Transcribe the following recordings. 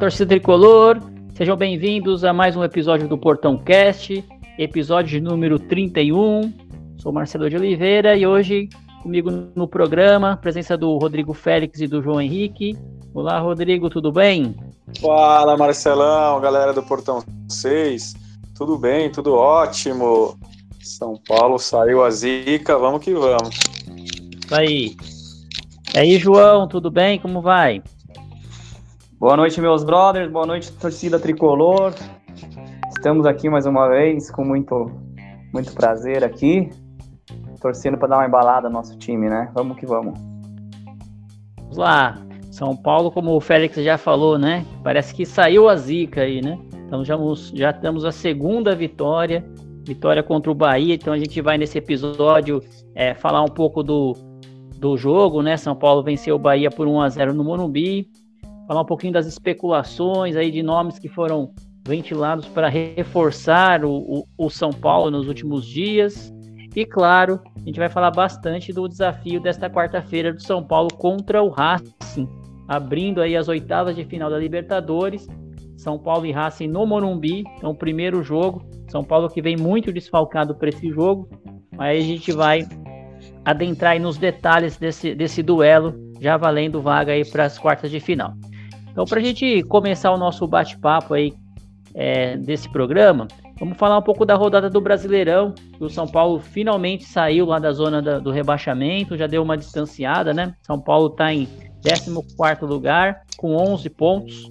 torcida tricolor. Sejam bem-vindos a mais um episódio do Portão Cast, episódio número 31. Sou Marcelo de Oliveira e hoje comigo no programa, presença do Rodrigo Félix e do João Henrique. Olá, Rodrigo, tudo bem? Fala, Marcelão, galera do Portão 6. Tudo bem, tudo ótimo. São Paulo saiu a zica, vamos que vamos. Isso aí. E aí, João, tudo bem? Como vai? Boa noite, meus brothers. Boa noite, torcida tricolor. Estamos aqui mais uma vez com muito, muito prazer aqui, torcendo para dar uma embalada no nosso time, né? Vamos que vamos. Vamos lá. São Paulo, como o Félix já falou, né? Parece que saiu a zica aí, né? Então já, já temos a segunda vitória, vitória contra o Bahia. Então a gente vai nesse episódio é, falar um pouco do, do jogo, né? São Paulo venceu o Bahia por 1 a 0 no Morumbi falar um pouquinho das especulações aí de nomes que foram ventilados para reforçar o, o, o, São Paulo nos últimos dias. E claro, a gente vai falar bastante do desafio desta quarta-feira do São Paulo contra o Racing, abrindo aí as oitavas de final da Libertadores. São Paulo e Racing no Morumbi, então primeiro jogo. São Paulo que vem muito desfalcado para esse jogo, mas a gente vai adentrar nos detalhes desse, desse duelo, já valendo vaga aí para as quartas de final. Então, para a gente começar o nosso bate-papo aí é, desse programa, vamos falar um pouco da rodada do Brasileirão. O São Paulo finalmente saiu lá da zona da, do rebaixamento, já deu uma distanciada, né? São Paulo está em 14 lugar, com 11 pontos.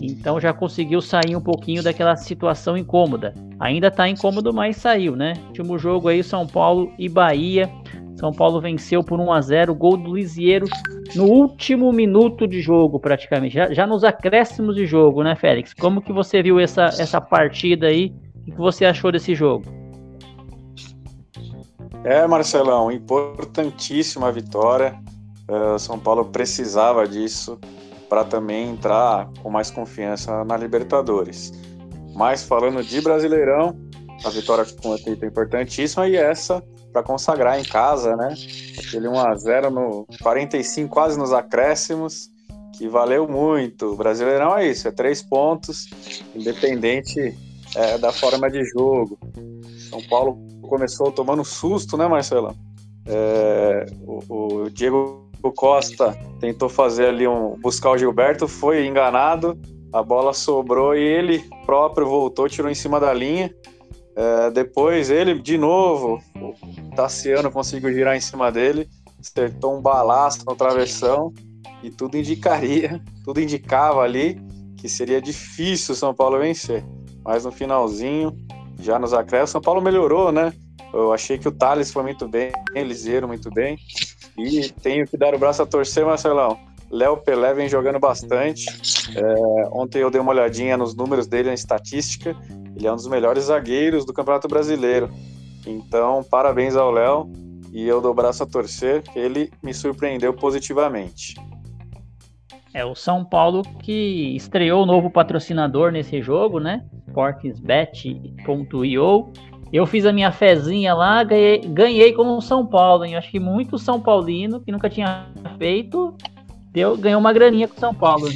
Então já conseguiu sair um pouquinho daquela situação incômoda. Ainda está incômodo, mas saiu, né? Último jogo aí, São Paulo e Bahia. São Paulo venceu por 1 a 0 gol do Lisieiro no último minuto de jogo, praticamente. Já, já, nos acréscimos de jogo, né, Félix? Como que você viu essa, essa partida aí? O que você achou desse jogo? É, Marcelão, importantíssima vitória. Uh, São Paulo precisava disso para também entrar com mais confiança na Libertadores. Mas falando de Brasileirão, a vitória com é importantíssima e essa para consagrar em casa, né? Aquele 1 a 0 no 45, quase nos acréscimos, que valeu muito. O Brasileirão é isso, é três pontos, independente é, da forma de jogo. São Paulo começou tomando susto, né, Marcelo? É, o, o Diego Costa tentou fazer ali um buscar o Gilberto, foi enganado, a bola sobrou e ele próprio voltou, tirou em cima da linha. É, depois ele, de novo, o Tassiano conseguiu girar em cima dele, acertou um balaço no travessão e tudo indicaria, tudo indicava ali que seria difícil o São Paulo vencer. Mas no finalzinho, já nos acréscimos, São Paulo melhorou, né? Eu achei que o Thales foi muito bem, Liseiro muito bem. E tenho que dar o braço a torcer, Marcelão. Léo Pelé vem jogando bastante. É, ontem eu dei uma olhadinha nos números dele, na estatística. Ele é um dos melhores zagueiros do Campeonato Brasileiro. Então, parabéns ao Léo e eu dou o braço a torcer, ele me surpreendeu positivamente. É o São Paulo que estreou o novo patrocinador nesse jogo, né? Sportsbet.io. Eu fiz a minha fezinha lá, ganhei, ganhei como São Paulo, hein? Acho que muito São Paulino que nunca tinha feito, deu, ganhou uma graninha com São Paulo.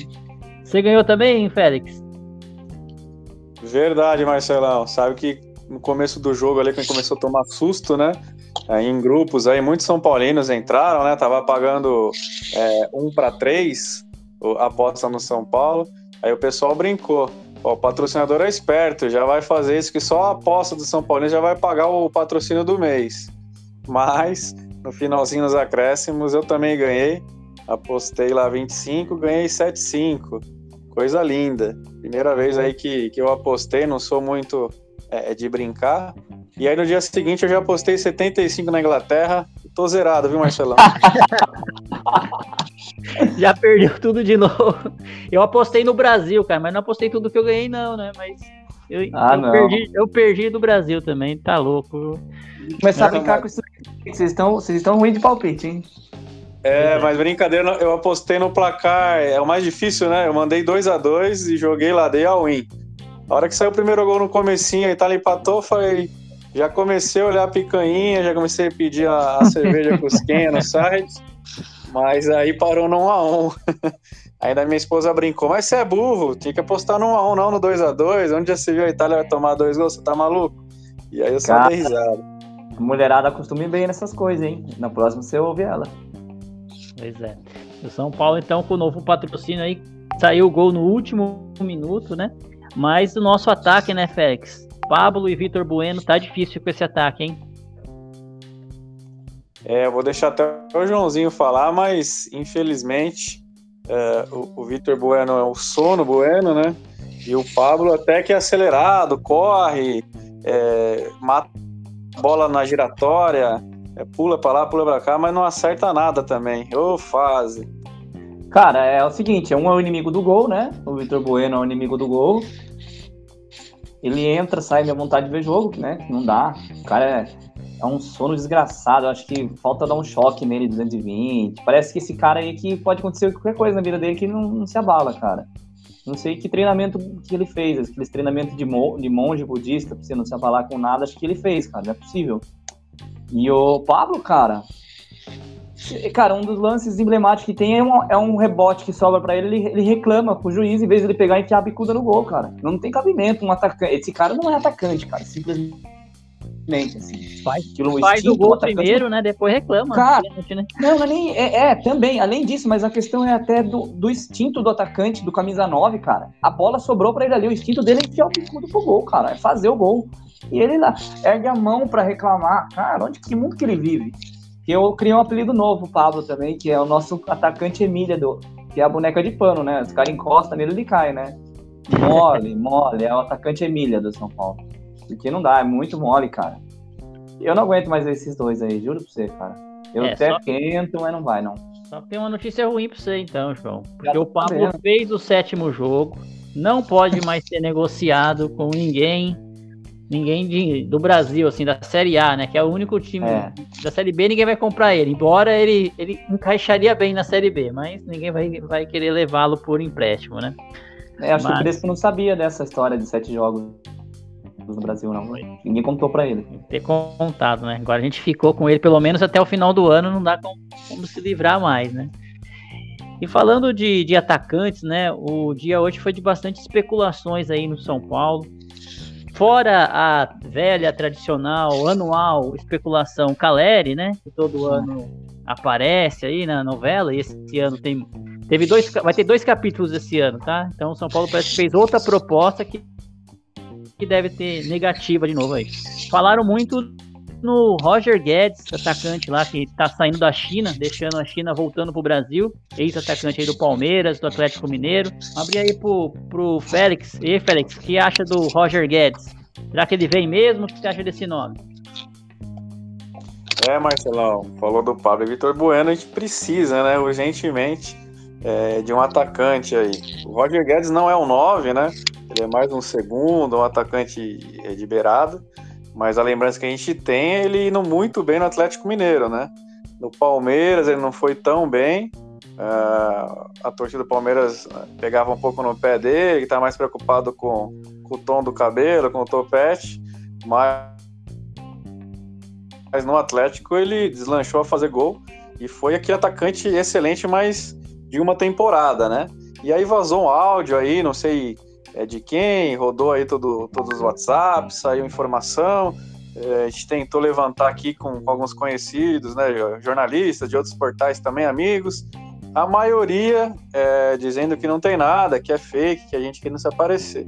Você ganhou também, Félix? Verdade, Marcelão. Sabe que no começo do jogo ali, quando começou a tomar susto, né? Aí, em grupos aí, muitos São Paulinos entraram, né? Tava pagando é, um para três a aposta no São Paulo. Aí o pessoal brincou. Ó, o patrocinador é esperto, já vai fazer isso que só a aposta do São Paulo já vai pagar o patrocínio do mês. Mas no finalzinho dos acréscimos eu também ganhei. Apostei lá 25, ganhei 7,5. Coisa linda. Primeira vez aí que, que eu apostei, não sou muito é, de brincar. E aí no dia seguinte eu já apostei 75 na Inglaterra. Tô zerado, viu, Marcelão? já perdeu tudo de novo. Eu apostei no Brasil, cara, mas não apostei tudo que eu ganhei, não, né? Mas Eu, ah, eu, perdi, eu perdi do Brasil também, tá louco. Começar a brincar com isso. Vocês estão, vocês estão ruins de palpite, hein? É, mas brincadeira, eu apostei no placar, é o mais difícil, né? Eu mandei 2 a 2 e joguei lá, dei a win. A hora que saiu o primeiro gol no comecinho, a Itália empatou, foi... Já comecei a olhar a picanha, já comecei a pedir a, a cerveja cusquinha no site, mas aí parou no 1 a 1 Ainda minha esposa brincou, mas você é burro, tinha que apostar no 1x1, não no 2x2. Onde já se viu a Itália vai tomar dois gols? Você tá maluco? E aí eu só Cara, dei risada. Mulherada acostume bem nessas coisas, hein? Na próxima você ouve ela. Pois é. O São Paulo, então, com o novo patrocínio aí, saiu o gol no último minuto, né? Mas o nosso ataque, né, Félix? Pablo e Vitor Bueno, tá difícil com esse ataque, hein? É, eu vou deixar até o Joãozinho falar, mas infelizmente é, o, o Vitor Bueno é o sono Bueno, né? E o Pablo até que é acelerado, corre, é, mata a bola na giratória, é, pula para lá, pula para cá, mas não acerta nada também. Ô, fase. Cara, é o seguinte, um é o inimigo do gol, né? O Vitor Bueno é o inimigo do gol. Ele entra, sai minha vontade de ver jogo, né? Não dá. O cara é é um sono desgraçado. Eu acho que falta dar um choque nele 220. Parece que esse cara aí que pode acontecer qualquer coisa na vida dele que não, não se abala, cara. Não sei que treinamento que ele fez, aqueles treinamentos de, mo de monge budista, pra você não se abalar com nada, acho que ele fez, cara, não é possível. E o Pablo, cara, cara, um dos lances emblemáticos que tem é um, é um rebote que sobra para ele, ele, ele reclama pro juiz em vez de ele pegar e enfiar a bicuda no gol, cara. Não tem cabimento um atacante. Esse cara não é atacante, cara, simplesmente assim. Faz, faz o gol primeiro, né? Depois reclama. Cara, né? não, não nem, é, é, também, além disso, mas a questão é até do, do instinto do atacante, do camisa 9, cara. A bola sobrou pra ele ali, o instinto dele é enfiar o bicudo pro gol, cara, é fazer o gol. E ele lá, ergue a mão para reclamar. Cara, onde que mundo que ele vive? Que eu criei um apelido novo, Pablo, também, que é o nosso atacante Emília, do, que é a boneca de pano, né? Os caras encostam nele, ele cai, né? Mole, mole, é o atacante Emília do São Paulo. Porque não dá, é muito mole, cara. Eu não aguento mais esses dois aí, juro pra você, cara. Eu é, até só... tento, mas não vai, não. Só tem uma notícia ruim pra você, então, João. Porque o Pablo fez o sétimo jogo, não pode mais ser negociado com ninguém, ninguém de, do Brasil, assim, da Série A, né? Que é o único time é. da Série B, ninguém vai comprar ele. Embora ele, ele encaixaria bem na Série B, mas ninguém vai, vai querer levá-lo por empréstimo, né? É, acho mas... que o Crespo não sabia dessa história de sete jogos no Brasil, não. Ninguém contou para ele. Ter contado, né? Agora a gente ficou com ele pelo menos até o final do ano, não dá como, como se livrar mais, né? E falando de, de atacantes, né? O dia hoje foi de bastante especulações aí no São Paulo. Fora a velha, tradicional, anual especulação Caleri, né? Que todo ano aparece aí na novela, e esse ano tem. Teve dois, vai ter dois capítulos esse ano, tá? Então o São Paulo parece que fez outra proposta que que deve ter negativa de novo aí. Falaram muito no Roger Guedes, atacante lá que tá saindo da China, deixando a China voltando pro Brasil, ex-atacante aí do Palmeiras, do Atlético Mineiro. Abri aí pro, pro Félix. E Félix, o que acha do Roger Guedes? Será que ele vem mesmo? O que você acha desse nome? É, Marcelão, falou do Pablo Vitor Bueno, a gente precisa, né, urgentemente, é, de um atacante aí. O Roger Guedes não é um 9, né? Ele é mais um segundo, um atacante de beirado. Mas a lembrança que a gente tem é ele indo muito bem no Atlético Mineiro, né? No Palmeiras ele não foi tão bem. Uh, a torcida do Palmeiras pegava um pouco no pé dele, que tá mais preocupado com, com o tom do cabelo, com o topete. Mas, mas no Atlético ele deslanchou a fazer gol e foi aqui atacante excelente, mas de uma temporada, né? E aí vazou um áudio aí, não sei é de quem, rodou aí todo, todos os WhatsApps, saiu informação. É, a gente tentou levantar aqui com, com, alguns conhecidos, né, jornalistas de outros portais também, amigos. A maioria é, dizendo que não tem nada, que é fake, que a gente quer não se aparecer.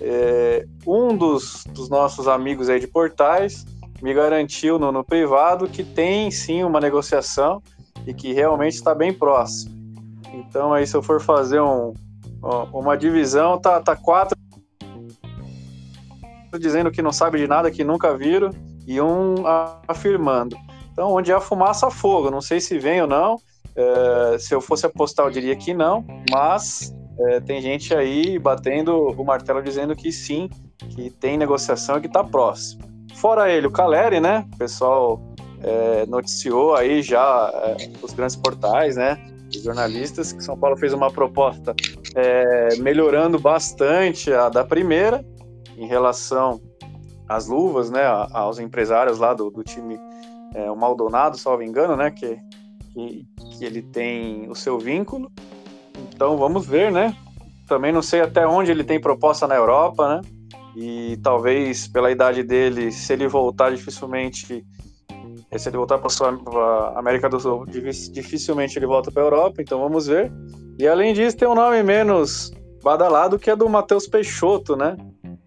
É, um dos, dos, nossos amigos aí de portais me garantiu no, no privado que tem sim uma negociação e que realmente está bem próximo. Então aí se eu for fazer um, uma divisão tá, tá quatro dizendo que não sabe de nada, que nunca viram, e um afirmando. Então, onde há fumaça, fogo. Não sei se vem ou não. É, se eu fosse apostar, eu diria que não, mas é, tem gente aí batendo o martelo dizendo que sim, que tem negociação e que está próximo. Fora ele, o Caleri, né? O pessoal é, noticiou aí já é, os grandes portais, né? Jornalistas que São Paulo fez uma proposta é, melhorando bastante a da primeira em relação às luvas, né? Aos empresários lá do, do time é, o Maldonado, salvo engano, né? Que, que, que ele tem o seu vínculo. Então vamos ver, né? Também não sei até onde ele tem proposta na Europa, né? E talvez pela idade dele, se ele voltar dificilmente se ele voltar para a América do Sul, dificilmente ele volta para a Europa, então vamos ver. E além disso, tem um nome menos badalado que é do Matheus Peixoto, né?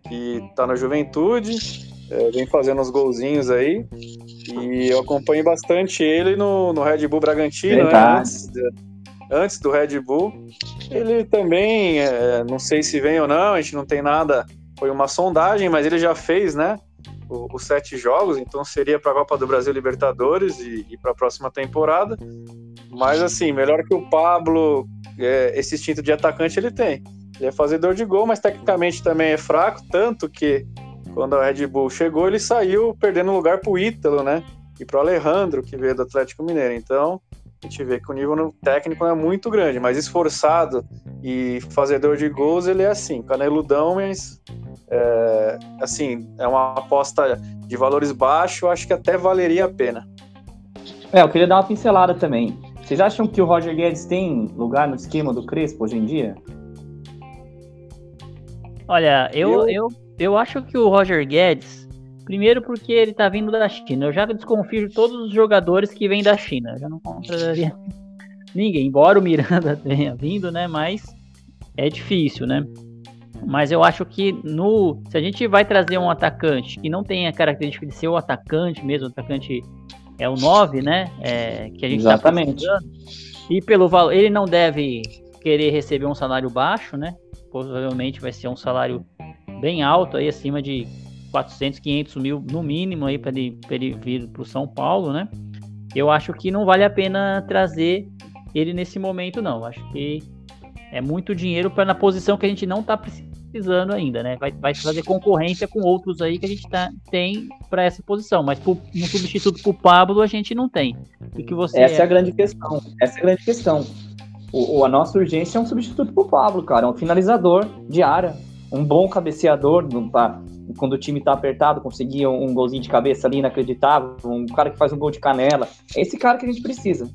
Que está na juventude, é, vem fazendo uns golzinhos aí. E eu acompanho bastante ele no, no Red Bull Bragantino, né? antes, de, antes, do Red Bull. Ele também, é, não sei se vem ou não, a gente não tem nada. Foi uma sondagem, mas ele já fez, né? Os sete jogos, então seria para a Copa do Brasil Libertadores e, e para a próxima temporada. Mas assim, melhor que o Pablo, é, esse instinto de atacante ele tem. Ele é fazedor de gol, mas tecnicamente também é fraco, tanto que quando a Red Bull chegou, ele saiu perdendo lugar para o Ítalo, né? E para o Alejandro, que veio do Atlético Mineiro. Então, a gente vê que o nível técnico é muito grande, mas esforçado e fazedor de gols, ele é assim, caneludão, mas é, assim, é uma aposta de valores baixos, acho que até valeria a pena. É, eu queria dar uma pincelada também. Vocês acham que o Roger Guedes tem lugar no esquema do Crespo hoje em dia? Olha, eu, eu, eu, eu acho que o Roger Guedes, primeiro porque ele tá vindo da China. Eu já desconfio de todos os jogadores que vêm da China. Eu já não contrataria ninguém, embora o Miranda tenha vindo, né? Mas é difícil, né? Mas eu acho que no. Se a gente vai trazer um atacante que não tem a característica de ser o atacante mesmo, o atacante é o 9, né? É, que a gente tá Exatamente. Tá e pelo valor. Ele não deve querer receber um salário baixo, né? Provavelmente vai ser um salário bem alto, aí acima de 400, 500 mil no mínimo aí para ele, ele vir para o São Paulo, né? Eu acho que não vale a pena trazer ele nesse momento, não. Acho que é muito dinheiro para na posição que a gente não está precisando precisando ainda, né? Vai, vai fazer concorrência com outros aí que a gente tá, tem para essa posição, mas um substituto para o Pablo a gente não tem. E que você essa é... é... a grande questão. Essa é a grande questão. O, o a nossa urgência é um substituto para o Pablo, cara, um finalizador de área, um bom cabeceador para quando o time tá apertado, conseguir um, um, golzinho de cabeça ali inacreditável, um cara que faz um gol de canela. É esse cara que a gente precisa.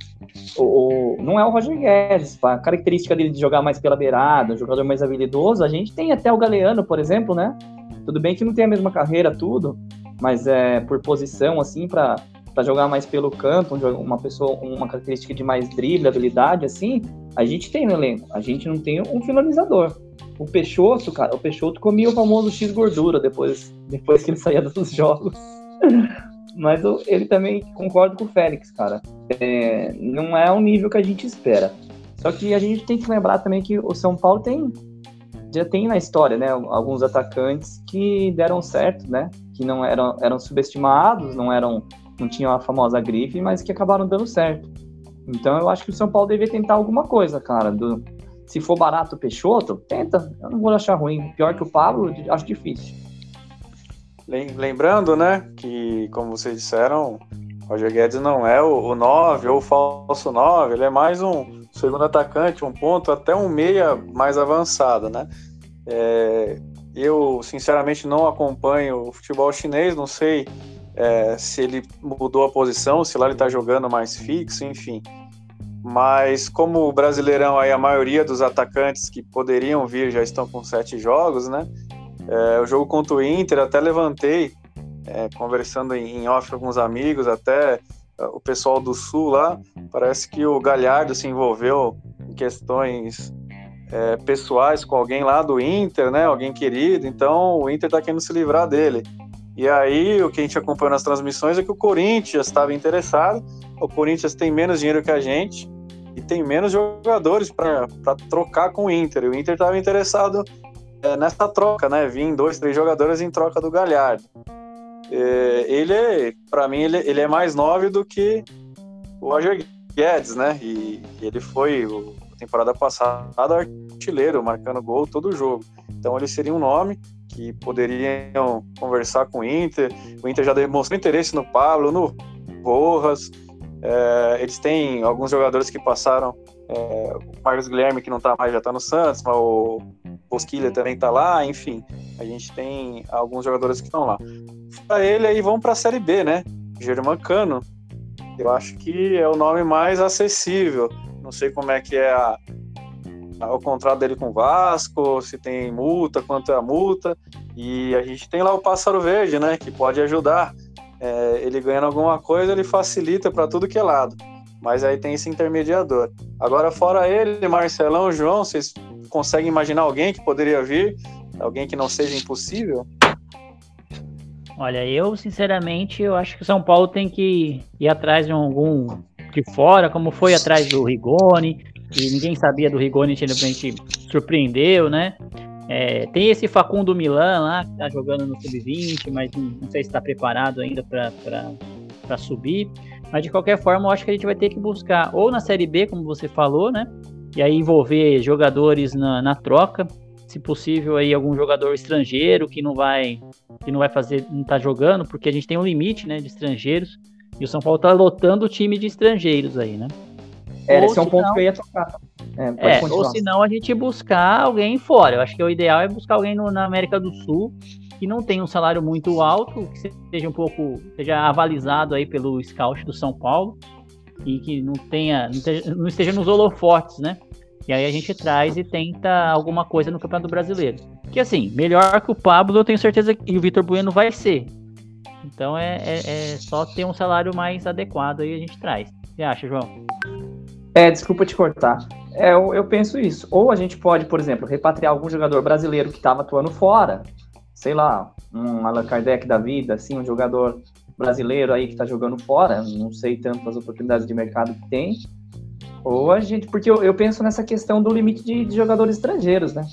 O, o não é o Roger Guedes, a característica dele de jogar mais pela beirada, um jogador mais habilidoso, a gente tem até o Galeano, por exemplo, né? Tudo bem que não tem a mesma carreira, tudo, mas é por posição, assim, para para jogar mais pelo campo, uma pessoa uma característica de mais drible, habilidade, assim, a gente tem no elenco. A gente não tem um finalizador. O Peixoto, cara, o Peixoto comia o famoso X gordura depois, depois que ele saía dos jogos. Mas eu, ele também concorda com o Félix, cara. É, não é o nível que a gente espera. Só que a gente tem que lembrar também que o São Paulo tem já tem na história, né, alguns atacantes que deram certo, né, que não eram, eram subestimados, não eram, não tinham a famosa grife, mas que acabaram dando certo. Então eu acho que o São Paulo deveria tentar alguma coisa, cara, do, se for barato o Peixoto, tenta. Eu não vou achar ruim. Pior que o Pablo, acho difícil. Lembrando, né, que, como vocês disseram, Roger Guedes não é o 9 ou o falso 9, ele é mais um segundo atacante, um ponto, até um meia mais avançado, né? É, eu, sinceramente, não acompanho o futebol chinês, não sei é, se ele mudou a posição, se lá ele está jogando mais fixo, enfim mas como o Brasileirão aí a maioria dos atacantes que poderiam vir já estão com sete jogos, né? É, o jogo contra o Inter até levantei, é, conversando em, off com alguns amigos, até é, o pessoal do Sul lá, parece que o Galhardo se envolveu em questões é, pessoais com alguém lá do Inter, né? Alguém querido, então o Inter tá querendo se livrar dele. E aí, o que a gente acompanhou nas transmissões é que o Corinthians estava interessado. O Corinthians tem menos dinheiro que a gente, e tem menos jogadores para trocar com o Inter. O Inter estava interessado é, nessa troca, né? Vim dois, três jogadores em troca do Galhardo. É, ele, para mim, ele, ele é mais nove do que o Roger Guedes, né? E, e ele foi o temporada passada, artilheiro, marcando gol todo jogo. Então ele seria um nome que poderiam conversar com o Inter. O Inter já demonstrou interesse no Pablo, no Rojas. É, eles têm alguns jogadores que passaram. É, o Marcos Guilherme, que não está mais, já está no Santos, mas o Bosquilha também está lá. Enfim, a gente tem alguns jogadores que estão lá. Para ele, aí vão para a Série B, né? Germancano. Eu acho que é o nome mais acessível. Não sei como é que é a, o contrato dele com o Vasco, se tem multa, quanto é a multa. E a gente tem lá o Pássaro Verde, né? Que pode ajudar. É, ele ganhando alguma coisa, ele facilita para tudo que é lado. Mas aí tem esse intermediador. Agora, fora ele, Marcelão, João, vocês conseguem imaginar alguém que poderia vir? Alguém que não seja impossível? Olha, eu sinceramente eu acho que o São Paulo tem que ir atrás de algum de fora, como foi atrás do Rigoni, que ninguém sabia do Rigoni, de repente surpreendeu, né? É, tem esse Facundo Milan lá, que tá jogando no Sub-20, mas não, sei se está preparado ainda para subir. Mas de qualquer forma, eu acho que a gente vai ter que buscar ou na Série B, como você falou, né? E aí envolver jogadores na, na troca, se possível aí algum jogador estrangeiro que não vai que não vai fazer, não tá jogando, porque a gente tem um limite, né, de estrangeiros. E o São Paulo tá lotando o time de estrangeiros aí, né? É, esse é um ponto não, que eu ia tocar. É, é ou se não, a gente buscar alguém fora. Eu acho que o ideal é buscar alguém no, na América do Sul que não tenha um salário muito alto, que seja um pouco, seja avalizado aí pelo scout do São Paulo e que não tenha, não esteja, não esteja nos holofotes, né? E aí a gente traz e tenta alguma coisa no Campeonato Brasileiro. Que assim, melhor que o Pablo, eu tenho certeza que o Vitor Bueno vai ser. Então é, é, é, só ter um salário mais adequado aí a gente traz. O que você acha, João? É, desculpa te cortar. É, eu, eu penso isso. Ou a gente pode, por exemplo, repatriar algum jogador brasileiro que estava atuando fora. Sei lá, um Allan Kardec da vida, assim, um jogador brasileiro aí que está jogando fora. Não sei tanto as oportunidades de mercado que tem ou a gente. Porque eu, eu penso nessa questão do limite de, de, jogadores estrangeiros, né?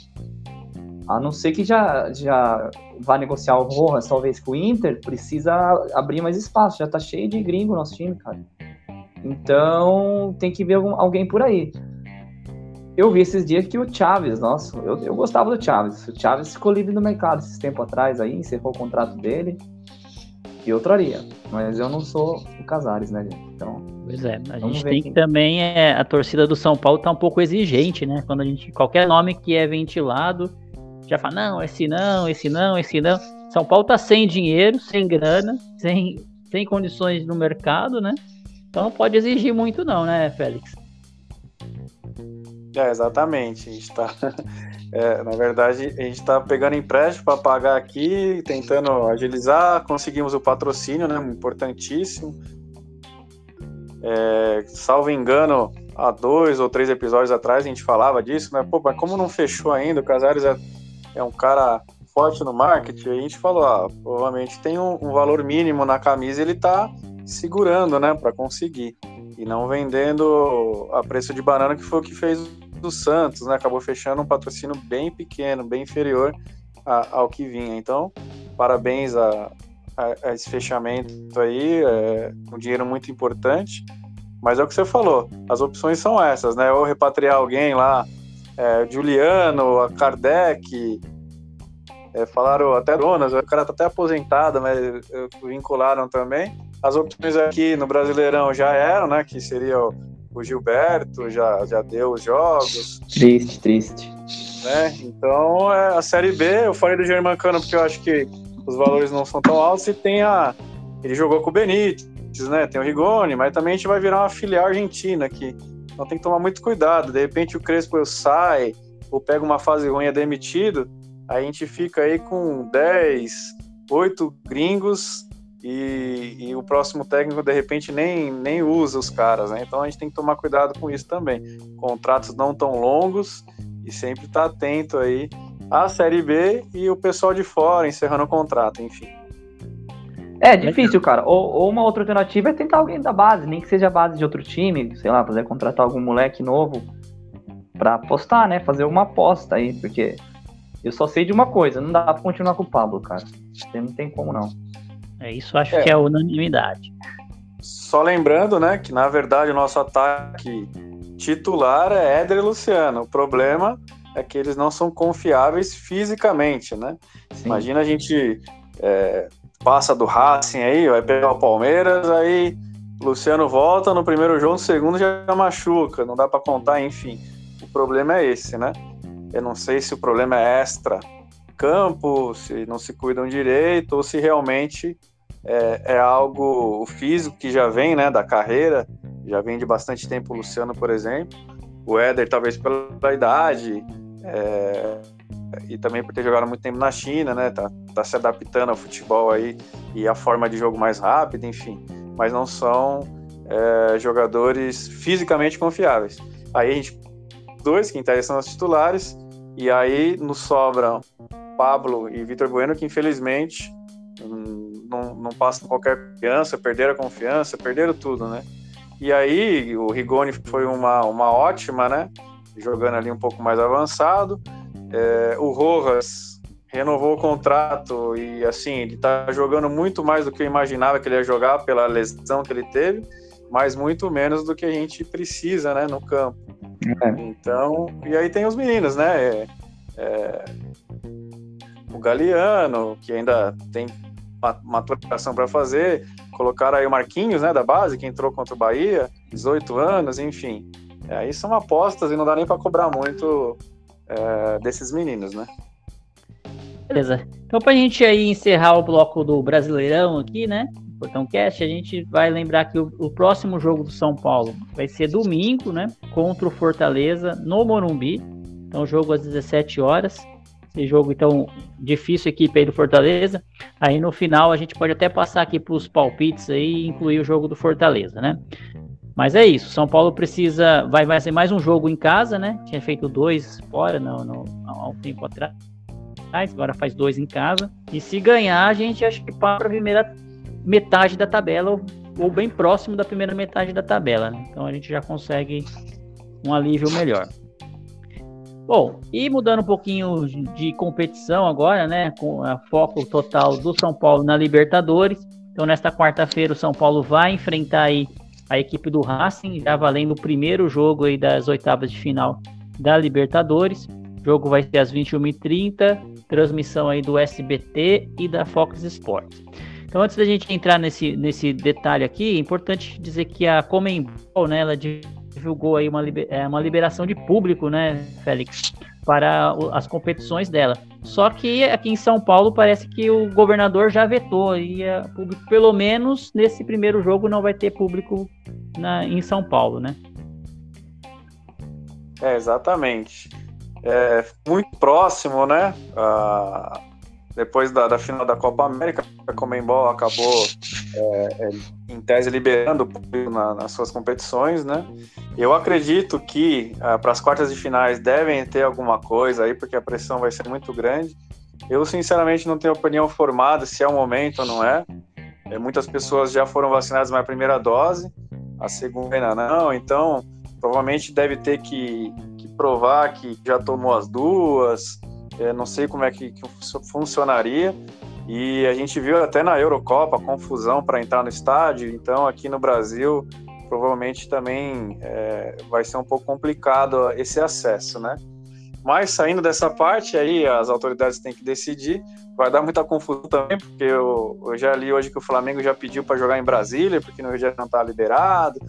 A não ser que já, já vá negociar o Rojas, talvez com o Inter, precisa abrir mais espaço. Já tá cheio de gringo nosso time, cara. Então tem que ver algum, alguém por aí. Eu vi esses dias que o Chaves, nossa, eu, eu gostava do Chaves. O Chaves ficou livre no mercado esses tempo atrás aí, encerrou o contrato dele. E eu traria. Mas eu não sou o Casares, né, gente? Então. Pois é, a gente tem que também é, a torcida do São Paulo tá um pouco exigente, né? Quando a gente qualquer nome que é ventilado, já fala não, esse não, esse não, esse não. São Paulo tá sem dinheiro, sem grana, sem sem condições no mercado, né? Então não pode exigir muito não, né, Félix? É, exatamente. A gente tá É, na verdade, a gente está pegando empréstimo para pagar aqui, tentando agilizar. Conseguimos o patrocínio, né? Importantíssimo. É, salvo engano, há dois ou três episódios atrás a gente falava disso, né? Pô, mas como não fechou ainda? O Casares é, é um cara forte no marketing. A gente falou, ah, provavelmente tem um, um valor mínimo na camisa, ele está segurando, né, para conseguir e não vendendo a preço de banana que foi o que fez do Santos, né? Acabou fechando um patrocínio bem pequeno, bem inferior a, ao que vinha. Então, parabéns a, a, a esse fechamento aí, é um dinheiro muito importante. Mas é o que você falou, as opções são essas, né? Ou repatriar alguém lá, é, Juliano, a Kardec, é, falaram até Donas, o cara tá até aposentado, mas vincularam também. As opções aqui no Brasileirão já eram, né? Que seria o o Gilberto já, já deu os jogos. Triste, triste. Né? Então, é, a Série B, eu falei do Germancano porque eu acho que os valores não são tão altos e tem a. Ele jogou com o Benítez, né? Tem o Rigoni, mas também a gente vai virar uma filial argentina aqui. Então tem que tomar muito cuidado. De repente o Crespo sai, ou pega uma fase ruim e é demitido, a gente fica aí com 10, 8 gringos e, e, o próximo técnico de repente nem, nem usa os caras, né? Então a gente tem que tomar cuidado com isso também. Contratos não tão longos e sempre estar tá atento aí à Série B e o pessoal de fora encerrando o contrato, enfim. É difícil, cara. Ou, ou, uma outra alternativa é tentar alguém da base, nem que seja a base de outro time, sei lá, fazer contratar algum moleque novo para apostar, né? Fazer uma aposta aí, porque eu só sei de uma coisa, não dá pra continuar com o Pablo, cara. Não tem como não. É isso, acho é. que é unanimidade. Só lembrando, né, que na verdade o nosso ataque titular é Éder e Luciano. O problema é que eles não são confiáveis fisicamente, né? Sim. Imagina a gente é, passa do Racing aí, vai pegar o Palmeiras, aí Luciano volta no primeiro jogo, no segundo já machuca, não dá para contar, enfim. O problema é esse, né? Eu não sei se o problema é extra campo, se não se cuidam direito ou se realmente é, é algo físico que já vem, né, da carreira, já vem de bastante tempo o Luciano, por exemplo. O Éder, talvez pela idade, é, e também por ter jogado muito tempo na China, né? Tá, tá se adaptando ao futebol aí e a forma de jogo mais rápida, enfim. Mas não são é, jogadores fisicamente confiáveis. Aí a gente, dois que interessam os titulares, e aí nos sobram Pablo e Vitor Bueno, que infelizmente não, passam qualquer confiança, perderam a confiança, perderam tudo, né? E aí o Rigoni foi uma, uma ótima, né? Jogando ali um pouco mais avançado. É, o Rojas renovou o contrato e assim, ele tá jogando muito mais do que eu imaginava que ele ia jogar pela lesão que ele teve, mas muito menos do que a gente precisa, né, no campo. É. Então, e aí tem os meninos, né? É, é, o Galeano, que ainda tem maturação para fazer, colocaram aí o Marquinhos, né, da base, que entrou contra o Bahia, 18 anos, enfim. É, aí são apostas e não dá nem para cobrar muito é, desses meninos, né? Beleza. Então, para a gente aí encerrar o bloco do Brasileirão aqui, né? Portão Cast, a gente vai lembrar que o, o, próximo jogo do São Paulo vai ser domingo, né? Contra o Fortaleza no Morumbi. Então, jogo às 17 horas. Esse jogo, então, difícil equipe aí do Fortaleza. Aí no final a gente pode até passar aqui para os palpites aí e incluir o jogo do Fortaleza, né? Mas é isso, São Paulo precisa. Vai, vai ser mais um jogo em casa, né? Tinha feito dois fora no, no, há um tempo atrás. Agora faz dois em casa. E se ganhar, a gente acho que para a primeira metade da tabela, ou, ou, bem próximo da primeira metade da tabela, né? Então a gente já consegue um alívio melhor. Bom, e mudando um pouquinho de competição agora, né? Com a foco total do São Paulo na Libertadores. Então, nesta quarta-feira, o São Paulo vai enfrentar aí a equipe do Racing, já valendo o primeiro jogo aí das oitavas de final da Libertadores. O jogo vai ser às 21h30, transmissão aí do SBT e da Fox Sports. Então, antes da gente entrar nesse, nesse detalhe aqui, é importante dizer que a Comembol, né, ela divulgou aí uma, é, uma liberação de público, né, Félix, para as competições dela. Só que aqui em São Paulo parece que o governador já vetou e é pelo menos nesse primeiro jogo não vai ter público na, em São Paulo, né? É, exatamente. É, muito próximo, né? Depois da, da, final da Copa América, a Comembol acabou, é, é, em tese, liberando na, nas suas competições, né? Eu acredito que ah, para as quartas de finais devem ter alguma coisa aí, porque a pressão vai ser muito grande. Eu, sinceramente, não tenho opinião formada se é o momento ou não é. é muitas pessoas já foram vacinadas na primeira dose, a segunda ainda não, então provavelmente deve ter que, que provar que já tomou as duas não sei como é que, que funcionaria. E a gente viu até na Eurocopa confusão para entrar no estádio. Então, aqui no Brasil, provavelmente também é, vai ser um pouco complicado esse acesso, né? Mas saindo dessa parte aí, as autoridades têm que decidir. Vai dar muita confusão também, porque eu, eu já li hoje que o Flamengo já pediu para jogar em Brasília, porque no Rio de Janeiro não está liberado.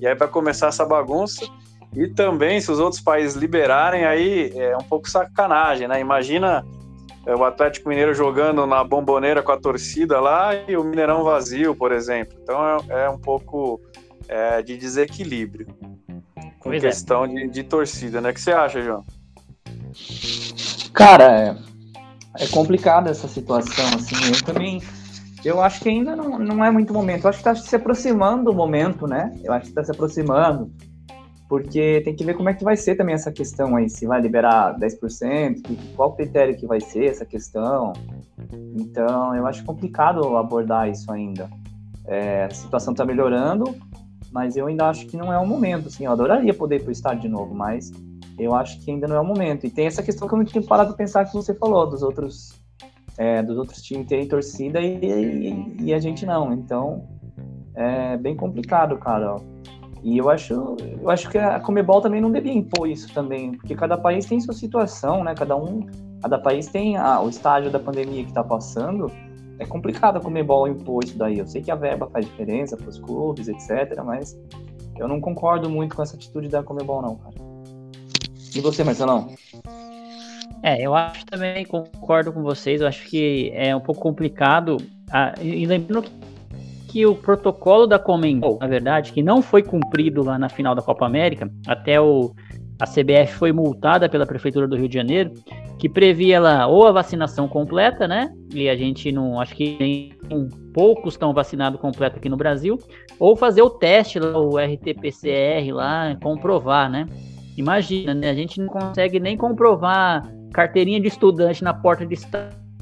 E aí vai começar essa bagunça. E também, se os outros países liberarem, aí é um pouco sacanagem, né? Imagina é, o Atlético Mineiro jogando na bomboneira com a torcida lá e o Mineirão vazio, por exemplo. Então é, é um pouco é, de desequilíbrio com pois é. questão de, de, torcida, né? O que você acha, João? Cara, é, é complicada essa situação, assim. Eu também. Eu acho que ainda não, não é muito momento. Eu acho que está se aproximando o momento, né? Eu acho que está se aproximando porque tem que ver como é que vai ser também essa questão aí, se vai liberar 10%, qual critério que vai ser essa questão. Então, eu acho complicado abordar isso ainda. É, a situação está melhorando, mas eu ainda acho que não é o momento. Assim, eu adoraria poder ir para o estádio de novo, mas eu acho que ainda não é o momento. E tem essa questão que eu não tinha parado de pensar que você falou, dos outros, é, dos outros times terem torcida e, e, e, a gente não. Então, é bem complicado, cara. E eu acho, eu acho que a Comebol também não devia impor isso também, porque cada país tem sua situação, né? Cada um, cada país tem a, o estágio da pandemia que está passando. É complicado a Comebol impor isso daí. Eu sei que a verba faz diferença para os clubes, etc. Mas eu não concordo muito com essa atitude da Comebol, não, cara. E você, Marcelão? É, eu acho também, concordo com vocês, eu acho que é um pouco complicado. Ah, e lembrando que que o protocolo da Comembol, na verdade, que não foi cumprido lá na final da Copa América, até o a CBF foi multada pela prefeitura do Rio de Janeiro, que previa lá ou a vacinação completa, né? E a gente não, acho que nem poucos estão vacinados completo aqui no Brasil, ou fazer o teste lá, o RT-PCR lá, comprovar, né? Imagina, né? A gente não consegue nem comprovar carteirinha de estudante na porta de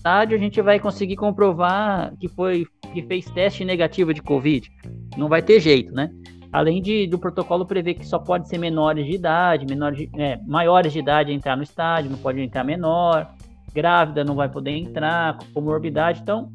estádio, a gente vai conseguir comprovar que foi que fez teste negativo de Covid. Não vai ter jeito, né? Além de, do protocolo prever que só pode ser menores de idade, menores de, é, maiores de idade entrar no estádio, não pode entrar menor, grávida não vai poder entrar, com comorbidade. Então,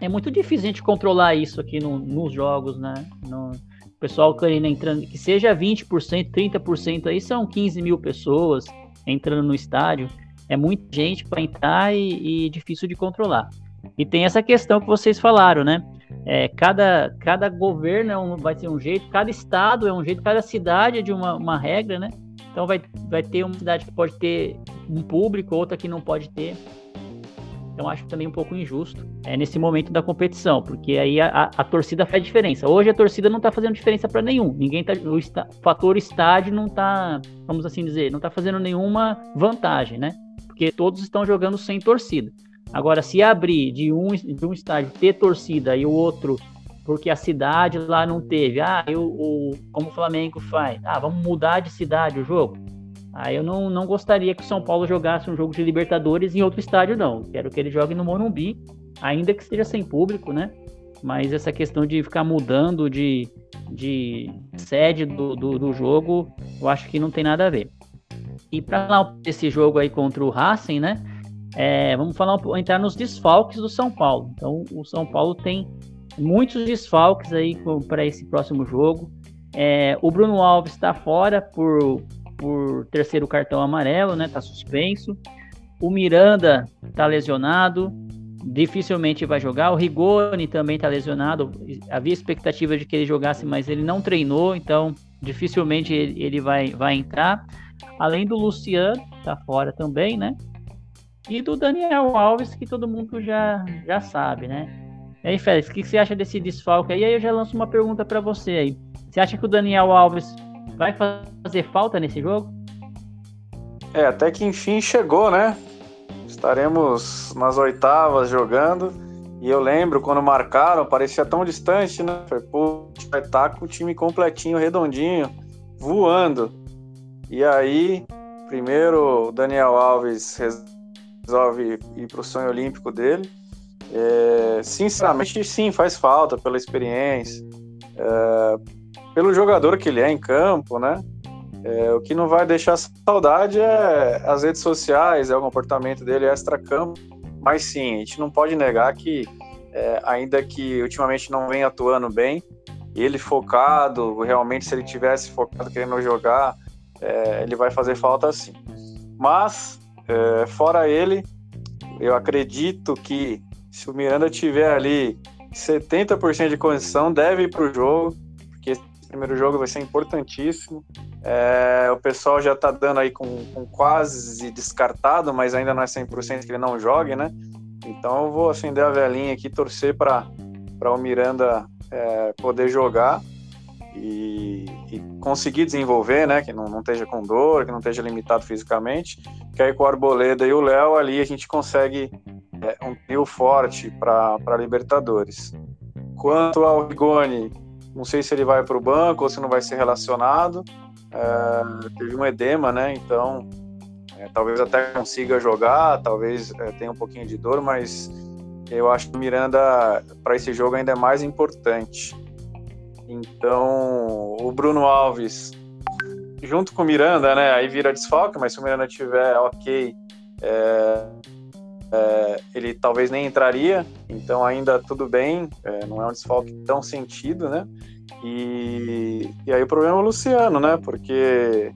é muito difícil a gente controlar isso aqui no, nos jogos, né? No, o pessoal querendo entrando, que seja 20%, 30% aí, são 15 mil pessoas entrando no estádio. É muita gente para entrar e, e difícil de controlar. E tem essa questão que vocês falaram, né? É, cada, cada governo é um, vai ser um jeito, cada estado é um jeito, cada cidade é de uma, uma regra, né? Então vai, vai ter uma cidade que pode ter um público, outra que não pode ter. Então acho também um pouco injusto é, nesse momento da competição, porque aí a, a, a torcida faz diferença. Hoje a torcida não está fazendo diferença para nenhum. Ninguém tá, o fator estádio não está, vamos assim dizer, não está fazendo nenhuma vantagem, né? Porque todos estão jogando sem torcida. Agora, se abrir de um, de um estádio ter torcida e o outro, porque a cidade lá não teve, ah, eu, o, como o Flamengo faz, ah, vamos mudar de cidade o jogo. Aí eu não, não gostaria que o São Paulo jogasse um jogo de Libertadores em outro estádio, não. Quero que ele jogue no Morumbi, ainda que esteja sem público, né? Mas essa questão de ficar mudando de, de sede do, do, do jogo, eu acho que não tem nada a ver. E para lá esse jogo aí contra o Racing, né? É, vamos falar entrar nos desfalques do São Paulo. Então, o São Paulo tem muitos desfalques aí para esse próximo jogo. É, o Bruno Alves está fora por, por terceiro cartão amarelo, né? Tá suspenso. O Miranda está lesionado, dificilmente vai jogar. O Rigoni também está lesionado. Havia expectativa de que ele jogasse, mas ele não treinou, então dificilmente ele, ele vai, vai entrar. Além do Luciano, está fora também, né? E do Daniel Alves, que todo mundo já, já sabe, né? E aí, Félix, o que você acha desse desfalque aí? Aí eu já lanço uma pergunta para você aí. Você acha que o Daniel Alves vai fazer falta nesse jogo? É, até que enfim chegou, né? Estaremos nas oitavas jogando. E eu lembro quando marcaram, parecia tão distante, né? Foi, pô, vai estar tá com o time completinho, redondinho, voando. E aí, primeiro o Daniel Alves resolve ir para o sonho olímpico dele. É, sinceramente, sim, faz falta pela experiência, é, pelo jogador que ele é em campo, né? É, o que não vai deixar saudade é as redes sociais, é o comportamento dele extra-campo. Mas sim, a gente não pode negar que, é, ainda que ultimamente não vem atuando bem, ele focado, realmente, se ele tivesse focado querendo jogar, é, ele vai fazer falta sim. Mas é, fora ele, eu acredito que se o Miranda tiver ali 70% de condição, deve ir para o jogo, porque esse primeiro jogo vai ser importantíssimo. É, o pessoal já está dando aí com, com, quase descartado, mas ainda não é 100% que ele não jogue, né? Então eu vou acender a velhinha aqui, torcer para o Miranda é, poder jogar e, e, conseguir desenvolver, né? Que não, não esteja com dor, que não esteja limitado fisicamente. Que aí com o Arboleda e o Léo ali a gente consegue é, um trio forte para Libertadores. Quanto ao Rigoni, não sei se ele vai para o banco ou se não vai ser relacionado. É, teve um edema, né? Então é, talvez até consiga jogar, talvez é, tenha um pouquinho de dor, mas eu acho que o Miranda para esse jogo ainda é mais importante. Então, o Bruno Alves, junto com o Miranda, né? Aí vira desfalque, mas se o Miranda tiver ok, é, é, ele talvez nem entraria, então ainda tudo bem, é, não é um desfalque tão sentido, né? E, e aí o problema é o Luciano, né? Porque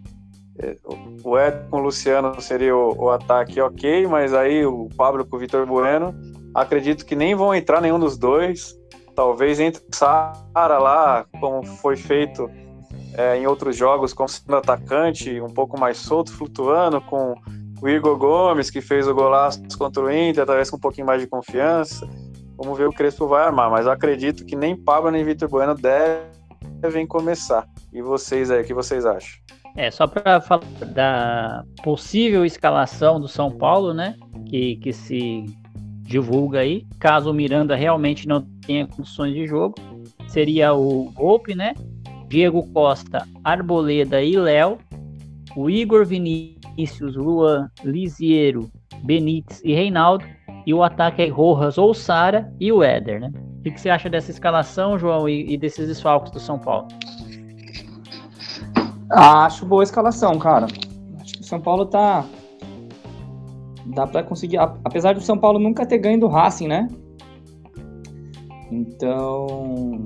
é, o Ed com o Luciano seria o, o, ataque ok, mas aí o Pablo com o Vitor Bueno, acredito que nem vão entrar nenhum dos dois. Talvez entre Sara lá, como foi feito é, em outros jogos, como sendo atacante, um pouco mais solto, flutuando, com o Igor Gomes, que fez o golaço contra o Inter, talvez com um pouquinho mais de confiança. Vamos ver o Crespo vai armar, mas acredito que nem Pablo nem Vitor Bueno devem começar. E vocês aí, o que vocês acham? É, só para falar da possível escalação do São Paulo, né? Que, que se divulga aí. Caso o Miranda realmente não tenha condições de jogo, seria o Golpe, né? Diego Costa, Arboleda e Léo. O Igor Vinícius, Luan, Lisiero, Benítez e Reinaldo. E o ataque é Rojas ou Sara e o Éder, né? O que, você acha dessa escalação, João, e, desses desfalques do São Paulo? Acho boa a escalação, cara. Acho que o São Paulo tá. Dá pra conseguir. Apesar do São Paulo nunca ter ganho do Racing, né? Então.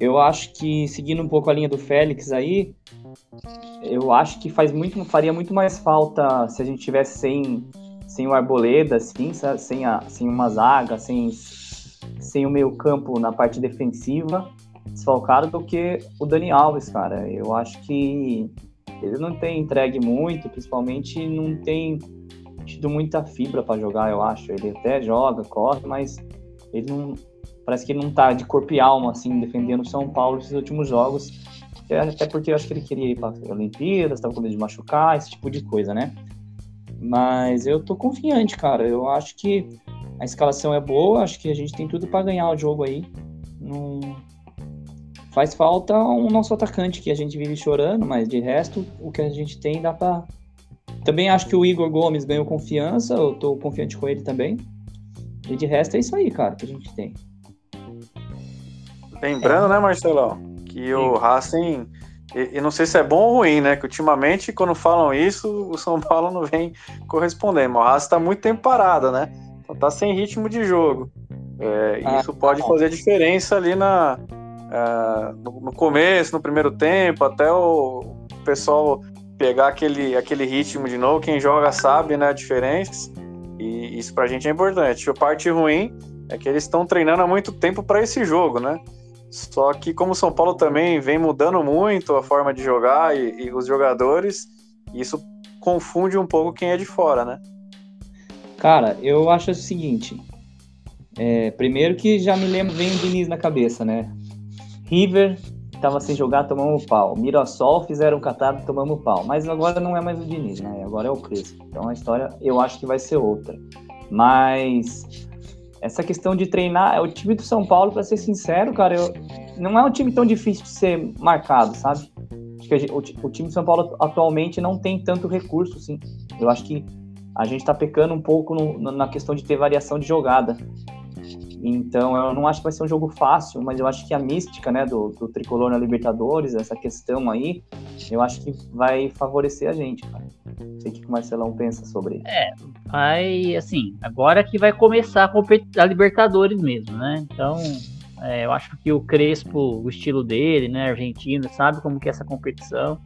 Eu acho que, seguindo um pouco a linha do Félix aí, eu acho que faz muito, faria muito mais falta se a gente tivesse sem, sem o Arboleda, assim, sem, a, sem uma zaga, sem, sem o meio campo na parte defensiva desfalcado do que o Dani Alves, cara. Eu acho que ele não tem entregue muito, principalmente não tem tido muita fibra para jogar, eu acho. Ele até joga, corre, mas ele não parece que ele não tá de corpo e alma assim defendendo o São Paulo nesses últimos jogos. Até porque eu acho que ele queria ir para Olimpíadas, estava com medo de machucar, esse tipo de coisa, né? Mas eu tô confiante, cara. Eu acho que a escalação é boa, acho que a gente tem tudo para ganhar o jogo aí. Não, Faz falta um nosso atacante que a gente vive chorando, mas de resto, o que a gente tem dá pra. Também acho que o Igor Gomes ganhou confiança, eu tô confiante com ele também. E de resto é isso aí, cara, que a gente tem. Lembrando, é. né, Marcelão, que Sim. o Racing. E, e, não sei se é bom ou ruim, né? Que ultimamente, quando falam isso, o São Paulo não vem correspondendo. Mas o Racing tá muito tempo parado, né? Então tá sem ritmo de jogo. É, ah, isso pode tá fazer diferença ali na, uh, no, no, começo, no primeiro tempo, até o pessoal pegar aquele, aquele ritmo de novo. Quem joga sabe né, a diferença. E isso pra gente é importante. A parte ruim é que eles estão treinando há muito tempo para esse jogo, né? Só que como o São Paulo também vem mudando muito a forma de jogar e, e os jogadores, isso confunde um pouco quem é de fora, né? Cara, eu acho o seguinte. É, primeiro que já me lembro, vem o Diniz na cabeça, né? River estava sem jogar, tomamos pau. Mirassol fizeram catado, tomamos pau. Mas agora não é mais o Diniz, né? Agora é o Crespo. Então a história eu acho que vai ser outra. Mas essa questão de treinar, é o time do São Paulo, para ser sincero, cara, eu, não é um time tão difícil de ser marcado, sabe? Acho que o, o, time do São Paulo atualmente não tem tanto recurso, sim. Eu acho que a gente está pecando um pouco no, na questão de ter variação de jogada. Então, eu não acho que vai ser um jogo fácil, mas eu acho que a mística, né, do, do tricolor na Libertadores, essa questão aí, eu acho que vai favorecer a gente, cara. Não sei o que o Marcelão pensa sobre isso. É, vai, assim, agora que vai começar a, a Libertadores mesmo, né? Então, é, eu acho que o Crespo, o estilo dele, né, argentino, sabe como que é essa competição.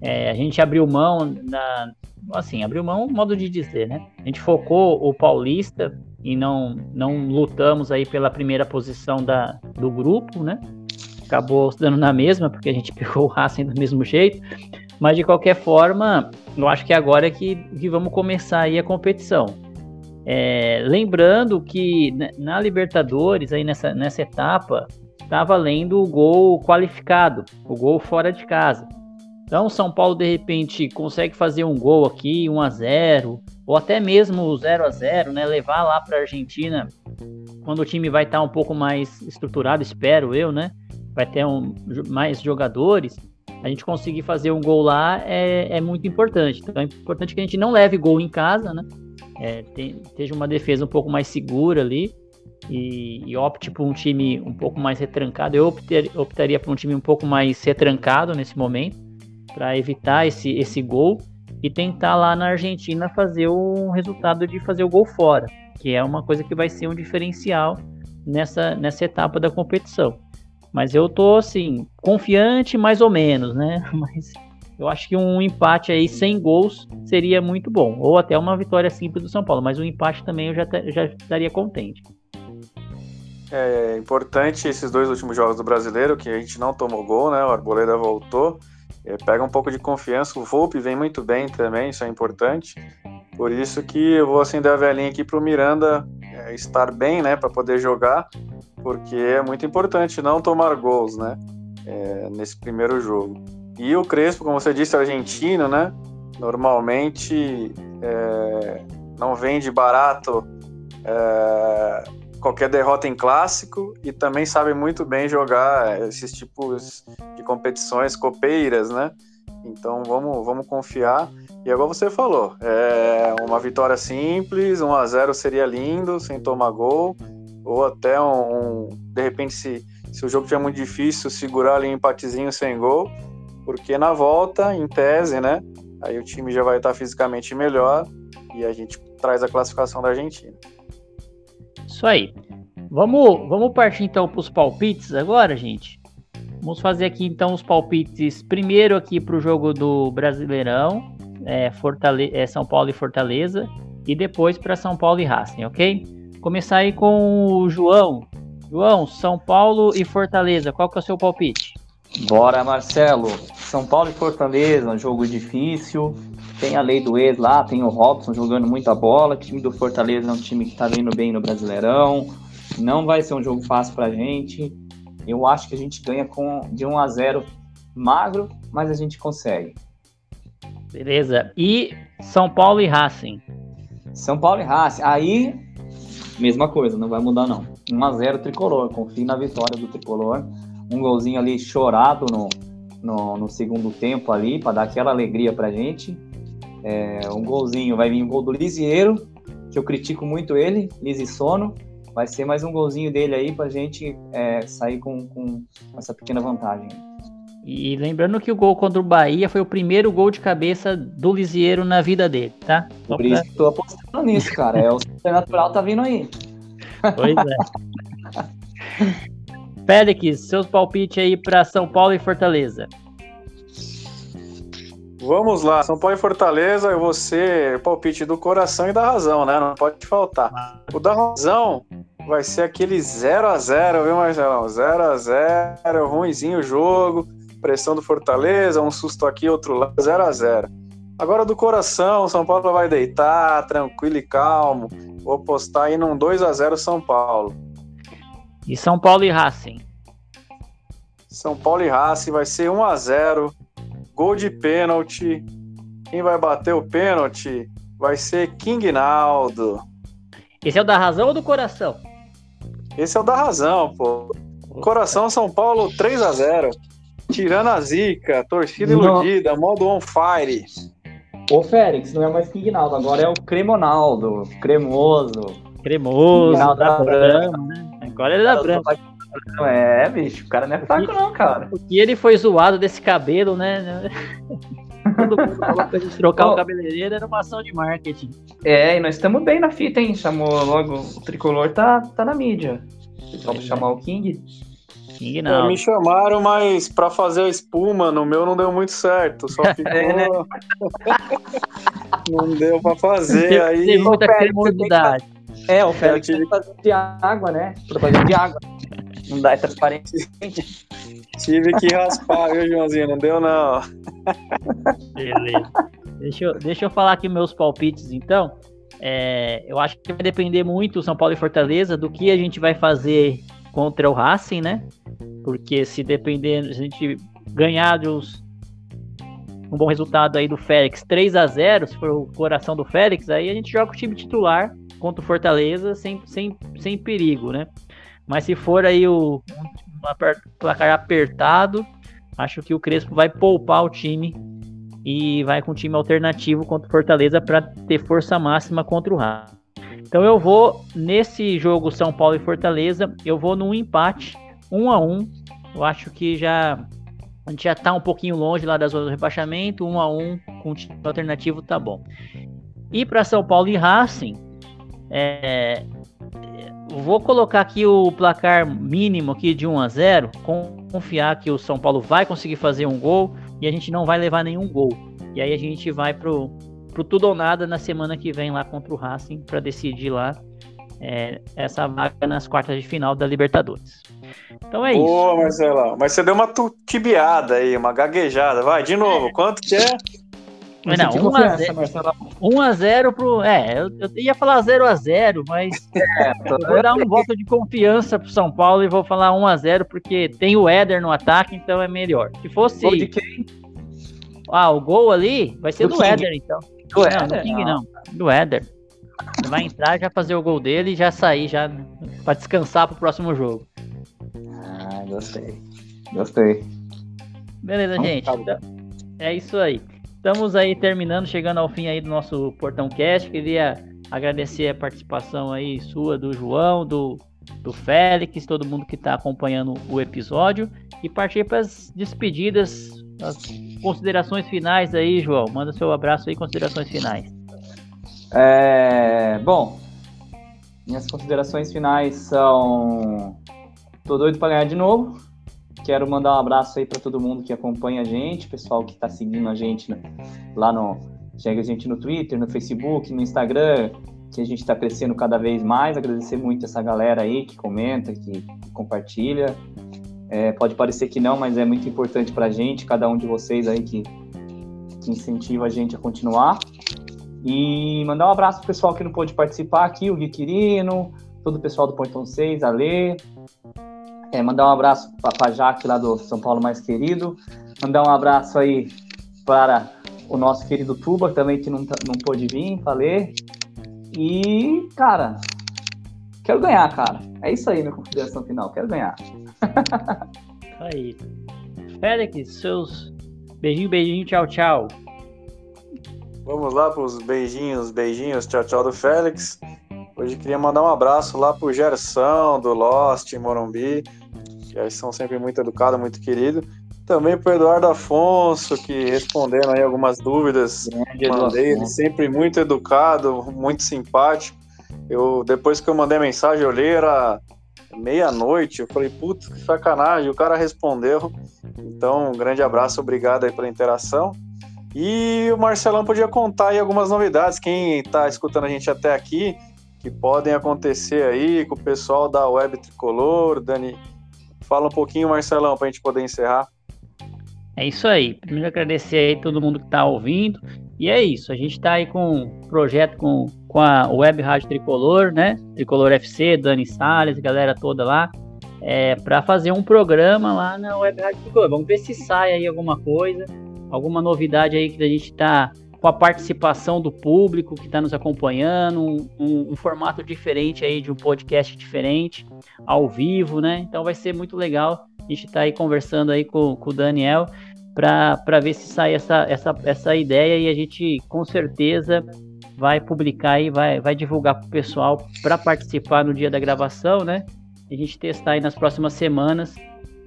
É, a gente abriu mão na, assim, abriu mão, modo de dizer, né? A gente focou o Paulista e não, não lutamos aí pela primeira posição da, do grupo, né? Acabou dando na mesma, porque a gente pegou o Racing do mesmo jeito. Mas de qualquer forma, eu acho que agora é que, que vamos começar aí a competição. É, lembrando que na Libertadores, aí nessa, nessa etapa, está valendo o gol qualificado, o gol fora de casa. Então, São Paulo de repente consegue fazer um gol aqui, 1 a 0 ou até mesmo 0 a 0 né? Levar lá para a Argentina quando o time vai estar tá um pouco mais estruturado, espero eu, né? Vai ter um, mais jogadores. A gente conseguir fazer um gol lá é, é muito importante. Então é importante que a gente não leve gol em casa, né? É, tem, esteja uma defesa um pouco mais segura ali e, e opte por um time um pouco mais retrancado. Eu optaria, por um time um pouco mais retrancado nesse momento para evitar esse, esse gol e tentar lá na Argentina fazer o resultado de fazer o gol fora, que é uma coisa que vai ser um diferencial nessa, nessa etapa da competição. Mas eu tô assim, confiante mais ou menos, né? Mas eu acho que um empate aí sem gols seria muito bom. Ou até uma vitória simples do São Paulo. Mas um empate também eu já, já estaria contente. É importante esses dois últimos jogos do brasileiro, que a gente não tomou gol, né? O Arboleda voltou. É, pega um pouco de confiança. O Volpe vem muito bem também, isso é importante. Por isso que eu vou acender a velhinha aqui para o Miranda é, estar bem, né? Para poder jogar, porque é muito importante não tomar gols, né? É, nesse primeiro jogo. E o Crespo, como você disse, argentino, né? Normalmente é, não vende barato é, qualquer derrota em clássico e também sabe muito bem jogar esses tipos de competições copeiras, né? Então vamos, vamos confiar. E agora você falou, é uma vitória simples, 1 a 0 seria lindo, sem tomar gol, ou até um, um de repente se, se o jogo estiver muito difícil, segurar ali um empatezinho sem gol, porque na volta, em tese, né? Aí o time já vai estar fisicamente melhor e a gente traz a classificação da Argentina. Isso aí. Vamos, vamos partir então para os palpites agora, gente. Vamos fazer aqui então os palpites primeiro aqui para o jogo do Brasileirão, é, Fortale é, São Paulo e Fortaleza, e depois para São Paulo e Racing, ok? Começar aí com o João. João, São Paulo e Fortaleza, qual que é o seu palpite? Bora, Marcelo. São Paulo e Fortaleza, um jogo difícil. Tem a lei do ex lá, tem o Robson jogando muita bola. O time do Fortaleza é um time que tá vindo bem no Brasileirão. Não vai ser um jogo fácil pra gente. Eu acho que a gente ganha com de 1 a 0 magro, mas a gente consegue. Beleza. E São Paulo e Racing? São Paulo e Racing. Aí, mesma coisa, não vai mudar não. 1 a 0 tricolor. Confio na vitória do tricolor. Um golzinho ali chorado no, no, no segundo tempo ali, para dar aquela alegria pra gente. É, um golzinho, vai vir um gol do Lisieiro, que eu critico muito ele, Lisi Sono. Vai ser mais um golzinho dele aí pra gente é, sair com, com essa pequena vantagem. E lembrando que o gol contra o Bahia foi o primeiro gol de cabeça do Lisieiro na vida dele, tá? Por isso que tô apostando nisso, cara. É o natural tá vindo aí. Pois é. Félix, seus palpites aí para São Paulo e Fortaleza. Vamos lá, São Paulo e Fortaleza, eu vou ser palpite do coração e da razão, né? Não pode faltar. O da razão vai ser aquele 0 a 0 viu, Marcelão? 0 a 0 ruimzinho o jogo, pressão do Fortaleza, um susto aqui, outro lá, 0 a 0 Agora do coração, São Paulo vai deitar, tranquilo e calmo. Vou postar aí num 2 a 0 São Paulo. E São Paulo e Racing? São Paulo e Racing vai ser 1 a 0 Gol de pênalti. Quem vai bater o pênalti vai ser King Naldo. Esse é o da razão ou do coração? Esse é o da razão, pô. Coração São Paulo 3 a 0 Tirando a zica, torcida não. iludida, modo on fire. Ô, Félix, não é mais King Naldo, agora é o Cremonaldo, cremoso. Cremoso, da Brama, né? Agora ele é da Brama. É, bicho, o cara não é fraco, não, cara. E ele foi zoado desse cabelo, né? Todo mundo falou pra gente trocar oh. o cabeleireiro, era uma ação de marketing. É, e nós estamos bem na fita, hein? Chamou logo, o tricolor tá, tá na mídia. Vamos é. chamar o King. King não. Me chamaram, mas pra fazer a espuma, no meu não deu muito certo. Só ficou. é, né? não deu pra fazer. aí. Tem muita cremosidade. É, o Félix tive... tem que fazer de água, né? Fazer de água. Não dá, é transparente. Tive que raspar, viu, Joãozinho? Não deu, não. Beleza. Deixa eu, deixa eu falar aqui meus palpites, então. É, eu acho que vai depender muito, São Paulo e Fortaleza, do que a gente vai fazer contra o Racing, né? Porque se depender, a gente ganhar de uns, um bom resultado aí do Félix 3 a 0 se for o coração do Félix, aí a gente joga o time titular contra o Fortaleza sem, sem, sem perigo, né? Mas se for aí o um placar apertado, acho que o Crespo vai poupar o time e vai com um time alternativo contra o Fortaleza para ter força máxima contra o Racing. Então eu vou nesse jogo São Paulo e Fortaleza, eu vou num empate, um a um. Eu acho que já a gente já está um pouquinho longe lá da zona do rebaixamento, um a um com time alternativo tá bom. E para São Paulo e Racing, é, vou colocar aqui o placar mínimo aqui de 1 a 0, confiar que o São Paulo vai conseguir fazer um gol e a gente não vai levar nenhum gol. E aí a gente vai pro, pro tudo ou nada na semana que vem lá contra o Racing para decidir lá é, essa vaga nas quartas de final da Libertadores. Então é Boa, isso. Boa, Marcelão. Mas você deu uma tibiada aí, uma gaguejada. Vai, de novo, quanto que é? Mas não, 1 a 0 pro. É, eu, eu ia falar 0 a 0 mas é, vou dar um voto de confiança pro São Paulo e vou falar 1 a 0 porque tem o Éder no ataque, então é melhor. Se fosse. Gol de quem? Ah, o gol ali vai ser do, do Éder, então. Do não, Éder? do King não, do Éder. Ele vai entrar, já fazer o gol dele e já sair já para descansar pro próximo jogo. Ah, gostei. Gostei. Beleza, gente. Então, é isso aí. Estamos aí terminando, chegando ao fim aí do nosso Portão Cast. Queria agradecer a participação aí sua, do João, do, do Félix, todo mundo que está acompanhando o episódio. E partir para as despedidas, as considerações finais aí, João. Manda seu abraço aí, considerações finais. É, bom, minhas considerações finais são. Tô doido para ganhar de novo. Quero mandar um abraço aí para todo mundo que acompanha a gente, pessoal que está seguindo a gente né, lá no. Chega a gente no Twitter, no Facebook, no Instagram, que a gente está crescendo cada vez mais. Agradecer muito essa galera aí que comenta, que, que compartilha. É, pode parecer que não, mas é muito importante para a gente, cada um de vocês aí que, que incentiva a gente a continuar. E mandar um abraço pro pessoal que não pôde participar aqui, o Gui Quirino, todo o pessoal do Pontão 6, a Lê, é, mandar um abraço para a Jaque lá do São Paulo Mais Querido. Mandar um abraço aí para o nosso querido Tuba também, que não, tá, não pôde vir, falei. E, cara, quero ganhar, cara. É isso aí, minha consideração final. Quero ganhar. aí. Félix, seus beijinho, beijinho, tchau, tchau. Vamos lá para os beijinhos, beijinhos, tchau, tchau do Félix. Hoje queria mandar um abraço lá pro Gerson, do Lost, em Morumbi, que eles são sempre muito educados, muito queridos. Também pro Eduardo Afonso, que respondendo aí algumas dúvidas, mandei, ele sempre muito educado, muito simpático. Eu, depois que eu mandei a mensagem, eu olhei, era meia-noite, eu falei, putz, que sacanagem, o cara respondeu. Então, um grande abraço, obrigado aí pela interação. E o Marcelão podia contar aí algumas novidades, quem está escutando a gente até aqui, que podem acontecer aí com o pessoal da Web Tricolor. Dani, fala um pouquinho, Marcelão, para a gente poder encerrar. É isso aí. Primeiro agradecer aí todo mundo que está ouvindo. E é isso. A gente está aí com um projeto com, com a Web Rádio Tricolor, né? Tricolor FC, Dani Salles, galera toda lá. É, para fazer um programa lá na Web Rádio Tricolor. Vamos ver se sai aí alguma coisa, alguma novidade aí que a gente está com a participação do público que está nos acompanhando, um, um, um, formato diferente aí de um podcast diferente, ao vivo, né? Então vai ser muito legal. A gente está aí conversando aí com, com o Daniel para ver se sai essa, essa, essa ideia e a gente com certeza vai publicar e vai, vai divulgar para o pessoal para participar no dia da gravação, né? A gente testar aí nas próximas semanas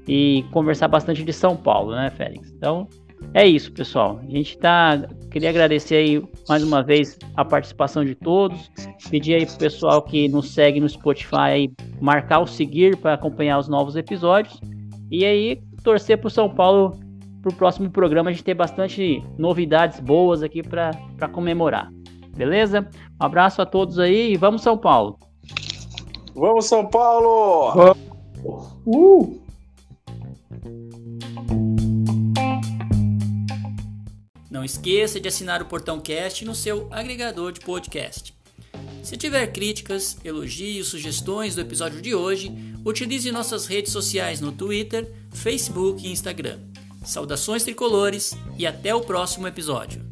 e conversar bastante de São Paulo, né, Félix? Então, é isso, pessoal. A gente tá. Queria agradecer aí mais uma vez a participação de todos. Pedir aí pro pessoal que nos segue no Spotify aí, marcar o seguir para acompanhar os novos episódios. E aí, torcer pro São Paulo pro próximo programa a gente ter bastante novidades boas aqui para comemorar. Beleza? Um abraço a todos aí e vamos São Paulo. Vamos São Paulo! Uh! Não esqueça de assinar o Portão Cast no seu agregador de podcast. Se tiver críticas, elogios, sugestões do episódio de hoje, utilize nossas redes sociais no Twitter, Facebook e Instagram. Saudações tricolores e até o próximo episódio.